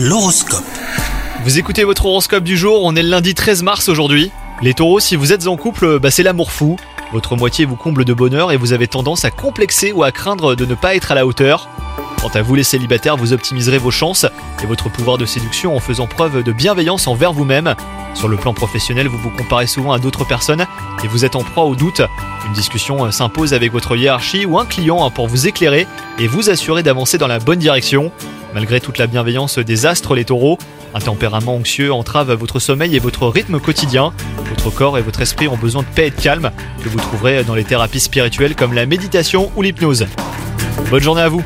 L'horoscope. Vous écoutez votre horoscope du jour, on est le lundi 13 mars aujourd'hui. Les taureaux, si vous êtes en couple, bah c'est l'amour fou. Votre moitié vous comble de bonheur et vous avez tendance à complexer ou à craindre de ne pas être à la hauteur. Quant à vous les célibataires, vous optimiserez vos chances et votre pouvoir de séduction en faisant preuve de bienveillance envers vous-même. Sur le plan professionnel, vous vous comparez souvent à d'autres personnes et vous êtes en proie au doute. Une discussion euh, s'impose avec votre hiérarchie ou un client hein, pour vous éclairer et vous assurer d'avancer dans la bonne direction. Malgré toute la bienveillance des astres, les taureaux, un tempérament anxieux entrave votre sommeil et votre rythme quotidien. Votre corps et votre esprit ont besoin de paix et de calme, que vous trouverez dans les thérapies spirituelles comme la méditation ou l'hypnose. Bonne journée à vous